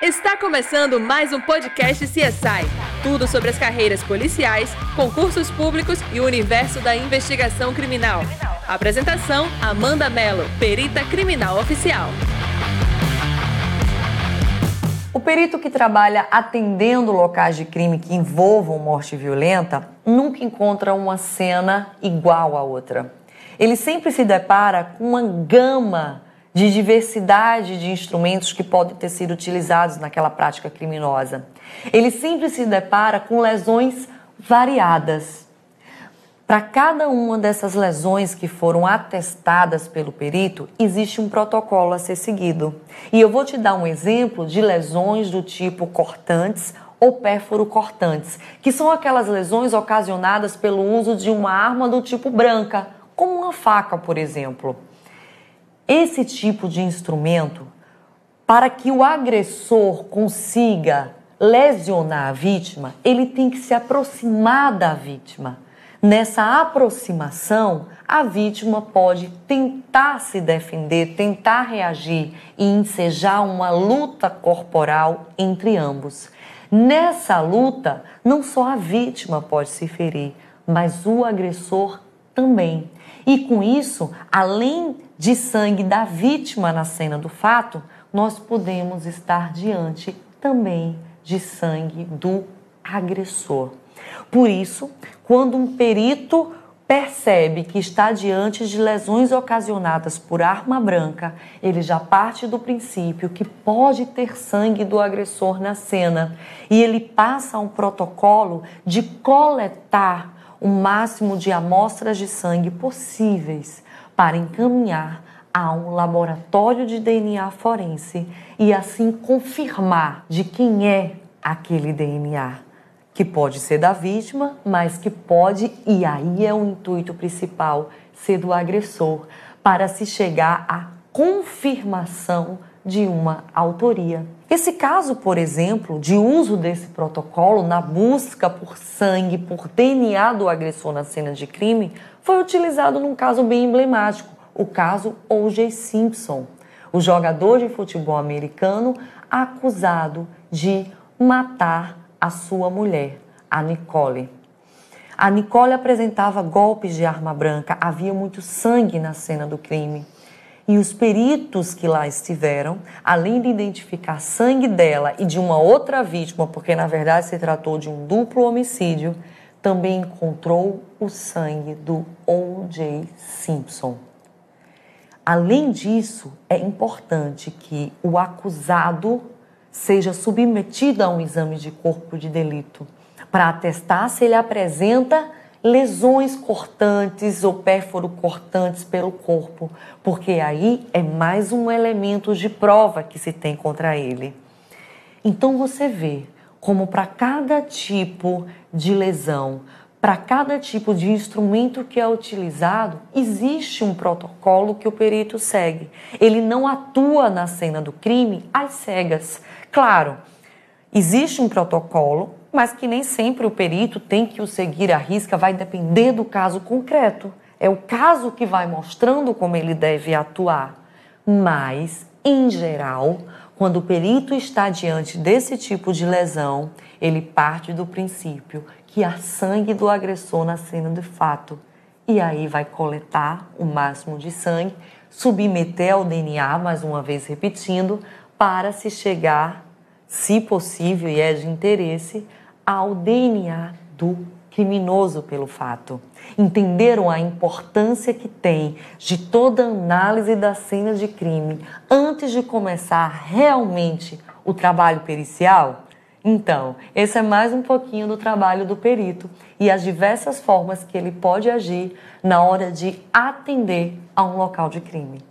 Está começando mais um podcast CSI. Tudo sobre as carreiras policiais, concursos públicos e o universo da investigação criminal. Apresentação: Amanda Mello, perita criminal oficial. O perito que trabalha atendendo locais de crime que envolvam morte violenta nunca encontra uma cena igual à outra. Ele sempre se depara com uma gama de diversidade de instrumentos que podem ter sido utilizados naquela prática criminosa. Ele sempre se depara com lesões variadas. Para cada uma dessas lesões que foram atestadas pelo perito, existe um protocolo a ser seguido. E eu vou te dar um exemplo de lesões do tipo cortantes ou pérfuro cortantes, que são aquelas lesões ocasionadas pelo uso de uma arma do tipo branca, como uma faca, por exemplo. Esse tipo de instrumento, para que o agressor consiga lesionar a vítima, ele tem que se aproximar da vítima. Nessa aproximação, a vítima pode tentar se defender, tentar reagir e ensejar uma luta corporal entre ambos. Nessa luta, não só a vítima pode se ferir, mas o agressor também. E com isso, além de sangue da vítima na cena do fato, nós podemos estar diante também de sangue do agressor. Por isso, quando um perito percebe que está diante de lesões ocasionadas por arma branca, ele já parte do princípio que pode ter sangue do agressor na cena e ele passa um protocolo de coletar o máximo de amostras de sangue possíveis para encaminhar a um laboratório de DNA forense e assim confirmar de quem é aquele DNA, que pode ser da vítima, mas que pode, e aí é o intuito principal, ser do agressor, para se chegar à confirmação de uma autoria. Esse caso, por exemplo, de uso desse protocolo na busca por sangue, por DNA do agressor na cena de crime, foi utilizado num caso bem emblemático, o caso O.J. Simpson, o jogador de futebol americano acusado de matar a sua mulher, a Nicole. A Nicole apresentava golpes de arma branca, havia muito sangue na cena do crime. E os peritos que lá estiveram, além de identificar sangue dela e de uma outra vítima, porque na verdade se tratou de um duplo homicídio, também encontrou o sangue do O.J. Simpson. Além disso, é importante que o acusado seja submetido a um exame de corpo de delito para atestar se ele apresenta lesões cortantes ou pérfuro cortantes pelo corpo, porque aí é mais um elemento de prova que se tem contra ele. Então você vê como para cada tipo de lesão, para cada tipo de instrumento que é utilizado, existe um protocolo que o perito segue. Ele não atua na cena do crime às cegas. Claro, existe um protocolo, mas que nem sempre o perito tem que o seguir à risca, vai depender do caso concreto. É o caso que vai mostrando como ele deve atuar. Mas, em geral, quando o perito está diante desse tipo de lesão, ele parte do princípio que há sangue do agressor na cena de fato. E aí vai coletar o máximo de sangue, submeter ao DNA, mais uma vez repetindo, para se chegar, se possível e é de interesse, ao DNA do criminoso pelo fato. Entenderam a importância que tem de toda análise da cena de crime antes de começar realmente o trabalho pericial? Então, esse é mais um pouquinho do trabalho do perito e as diversas formas que ele pode agir na hora de atender a um local de crime.